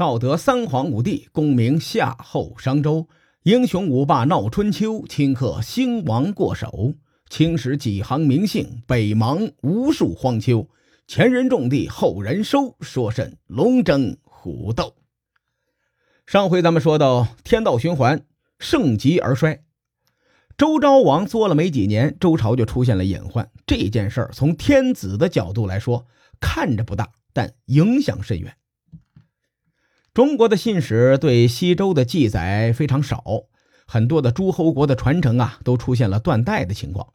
道德三皇五帝，功名夏后商周；英雄五霸闹春秋，顷刻兴亡过手。青史几行名姓，北邙无数荒丘。前人种地，后人收，说甚龙争虎斗？上回咱们说到天道循环，盛极而衰。周昭王做了没几年，周朝就出现了隐患。这件事儿从天子的角度来说，看着不大，但影响深远。中国的信史对西周的记载非常少，很多的诸侯国的传承啊，都出现了断代的情况。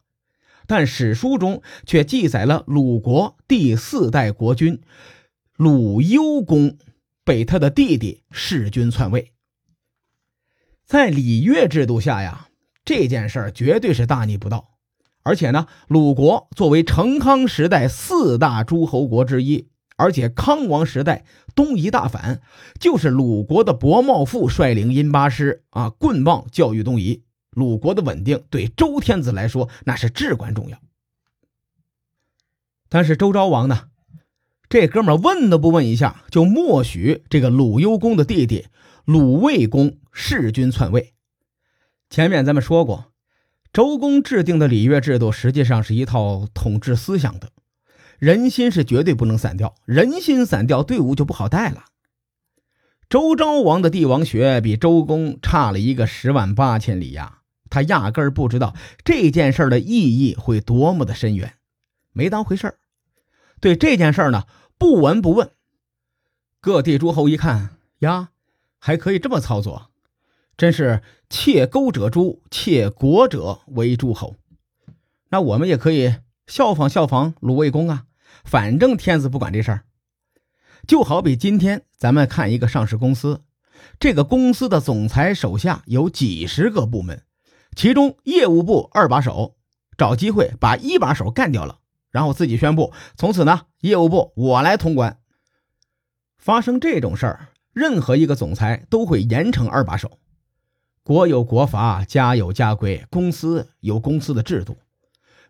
但史书中却记载了鲁国第四代国君鲁幽公被他的弟弟弑君篡位。在礼乐制度下呀。这件事儿绝对是大逆不道，而且呢，鲁国作为成康时代四大诸侯国之一，而且康王时代东夷大反，就是鲁国的伯茂父率领殷八师啊，棍棒教育东夷，鲁国的稳定对周天子来说那是至关重要。但是周昭王呢，这哥们问都不问一下，就默许这个鲁幽公的弟弟鲁卫公弑君篡位。前面咱们说过，周公制定的礼乐制度实际上是一套统治思想的，人心是绝对不能散掉，人心散掉，队伍就不好带了。周昭王的帝王学比周公差了一个十万八千里呀，他压根儿不知道这件事的意义会多么的深远，没当回事儿，对这件事呢不闻不问。各地诸侯一看呀，还可以这么操作。真是窃钩者诛，窃国者为诸侯。那我们也可以效仿效仿鲁卫公啊，反正天子不管这事儿。就好比今天咱们看一个上市公司，这个公司的总裁手下有几十个部门，其中业务部二把手找机会把一把手干掉了，然后自己宣布从此呢，业务部我来统管。发生这种事儿，任何一个总裁都会严惩二把手。国有国法，家有家规，公司有公司的制度。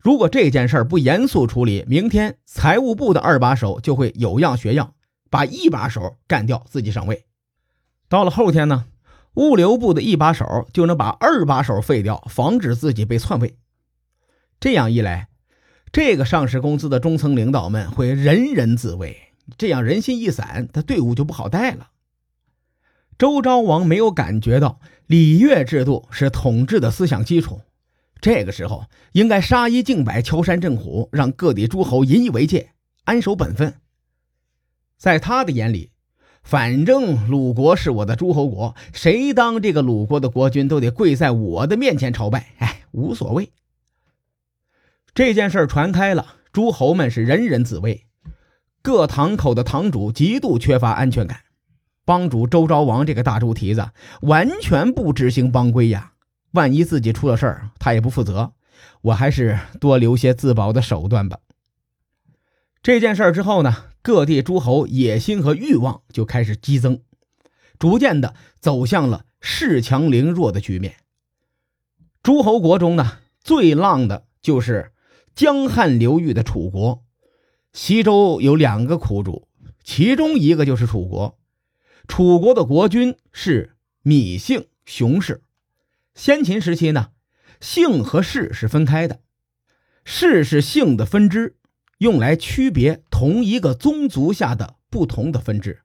如果这件事儿不严肃处理，明天财务部的二把手就会有样学样，把一把手干掉，自己上位。到了后天呢，物流部的一把手就能把二把手废掉，防止自己被篡位。这样一来，这个上市公司的中层领导们会人人自危，这样人心一散，他队伍就不好带了。周昭王没有感觉到礼乐制度是统治的思想基础，这个时候应该杀一儆百，敲山震虎，让各地诸侯引以为戒，安守本分。在他的眼里，反正鲁国是我的诸侯国，谁当这个鲁国的国君都得跪在我的面前朝拜，哎，无所谓。这件事传开了，诸侯们是人人自危，各堂口的堂主极度缺乏安全感。帮主周昭王这个大猪蹄子完全不执行帮规呀！万一自己出了事儿，他也不负责。我还是多留些自保的手段吧。这件事儿之后呢，各地诸侯野心和欲望就开始激增，逐渐的走向了恃强凌弱的局面。诸侯国中呢，最浪的就是江汉流域的楚国。西周有两个苦主，其中一个就是楚国。楚国的国君是芈姓熊氏。先秦时期呢，姓和氏是分开的，氏是姓的分支，用来区别同一个宗族下的不同的分支。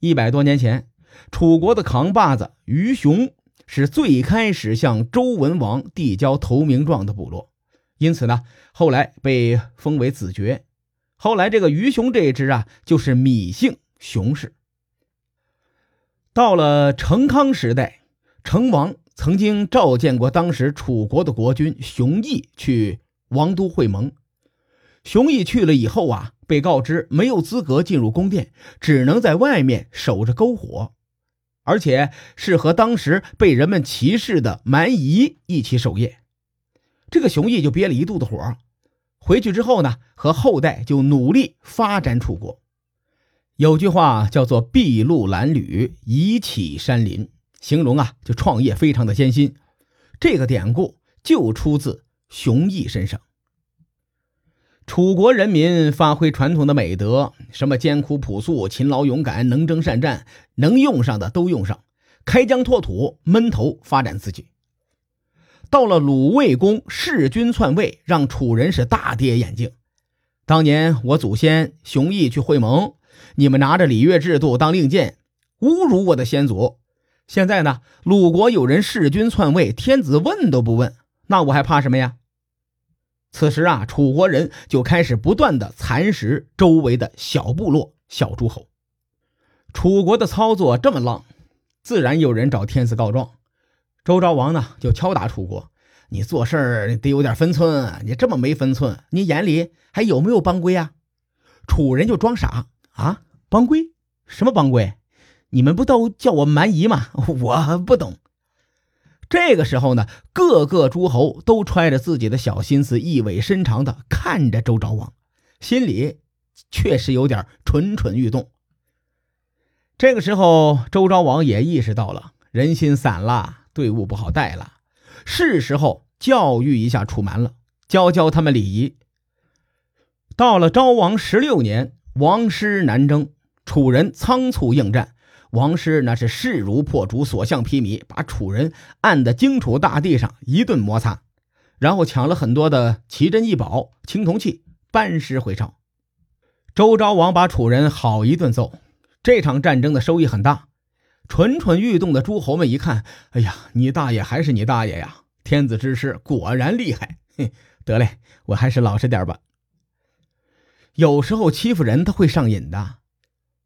一百多年前，楚国的扛把子于熊是最开始向周文王递交投名状的部落，因此呢，后来被封为子爵。后来这个于熊这一支啊，就是芈姓熊氏。到了成康时代，成王曾经召见过当时楚国的国君熊毅去王都会盟。熊毅去了以后啊，被告知没有资格进入宫殿，只能在外面守着篝火，而且是和当时被人们歧视的蛮夷一起守夜。这个熊毅就憋了一肚子火，回去之后呢，和后代就努力发展楚国。有句话叫做“筚路蓝缕，以启山林”，形容啊，就创业非常的艰辛。这个典故就出自熊毅身上。楚国人民发挥传统的美德，什么艰苦朴素、勤劳勇敢、能征善战，能用上的都用上，开疆拓土，闷头发展自己。到了鲁卫公弑君篡位，让楚人是大跌眼镜。当年我祖先熊毅去会盟，你们拿着礼乐制度当令箭，侮辱我的先祖。现在呢，鲁国有人弑君篡位，天子问都不问，那我还怕什么呀？此时啊，楚国人就开始不断的蚕食周围的小部落、小诸侯。楚国的操作这么浪，自然有人找天子告状。周昭王呢，就敲打楚国：“你做事儿得有点分寸，你这么没分寸，你眼里还有没有帮规啊？”楚人就装傻啊，帮规？什么帮规？你们不都叫我蛮夷吗？我不懂。这个时候呢，各个诸侯都揣着自己的小心思，意味深长的看着周昭王，心里确实有点蠢蠢欲动。这个时候，周昭王也意识到了人心散了，队伍不好带了，是时候教育一下楚蛮了，教教他们礼仪。到了昭王十六年，王师南征，楚人仓促应战。王师那是势如破竹，所向披靡，把楚人按在荆楚大地上一顿摩擦，然后抢了很多的奇珍异宝、青铜器，班师回朝。周昭王把楚人好一顿揍。这场战争的收益很大，蠢蠢欲动的诸侯们一看，哎呀，你大爷还是你大爷呀！天子之师果然厉害，嘿，得嘞，我还是老实点吧。有时候欺负人他会上瘾的。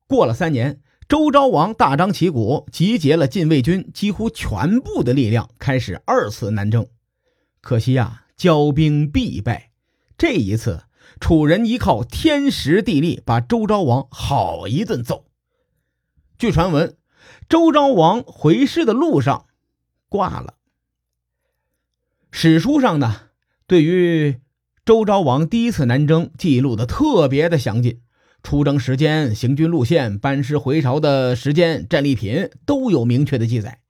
过了三年。周昭王大张旗鼓，集结了禁卫军几乎全部的力量，开始二次南征。可惜呀，骄兵必败。这一次，楚人依靠天时地利，把周昭王好一顿揍。据传闻，周昭王回师的路上挂了。史书上呢，对于周昭王第一次南征记录的特别的详尽。出征时间、行军路线、班师回朝的时间、战利品都有明确的记载。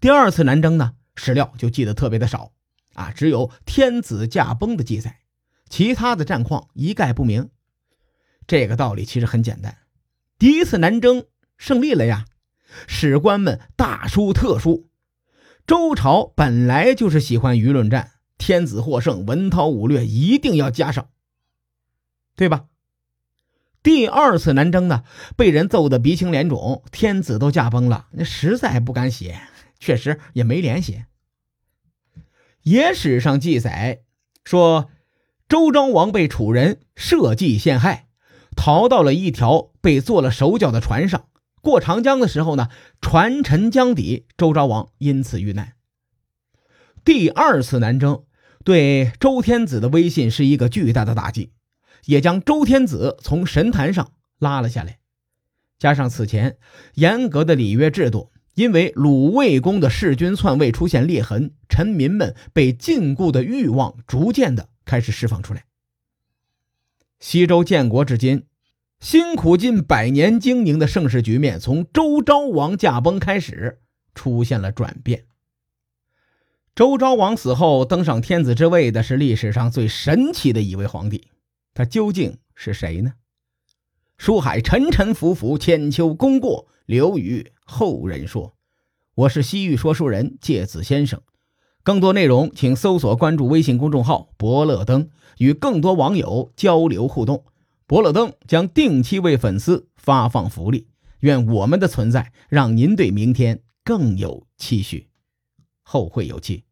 第二次南征呢，史料就记得特别的少啊，只有天子驾崩的记载，其他的战况一概不明。这个道理其实很简单，第一次南征胜利了呀，史官们大书特书，周朝本来就是喜欢舆论战，天子获胜，文韬武略一定要加上，对吧？第二次南征呢，被人揍得鼻青脸肿，天子都驾崩了，那实在不敢写，确实也没脸写。野史上记载说，周昭王被楚人设计陷害，逃到了一条被做了手脚的船上，过长江的时候呢，船沉江底，周昭王因此遇难。第二次南征对周天子的威信是一个巨大的打击。也将周天子从神坛上拉了下来，加上此前严格的礼乐制度，因为鲁卫公的弑君篡位出现裂痕，臣民们被禁锢的欲望逐渐的开始释放出来。西周建国至今，辛苦近百年经营的盛世局面，从周昭王驾崩开始出现了转变。周昭王死后登上天子之位的是历史上最神奇的一位皇帝。他究竟是谁呢？书海沉沉浮浮，千秋功过留与后人说。我是西域说书人介子先生。更多内容请搜索关注微信公众号“伯乐灯”，与更多网友交流互动。伯乐灯将定期为粉丝发放福利。愿我们的存在让您对明天更有期许。后会有期。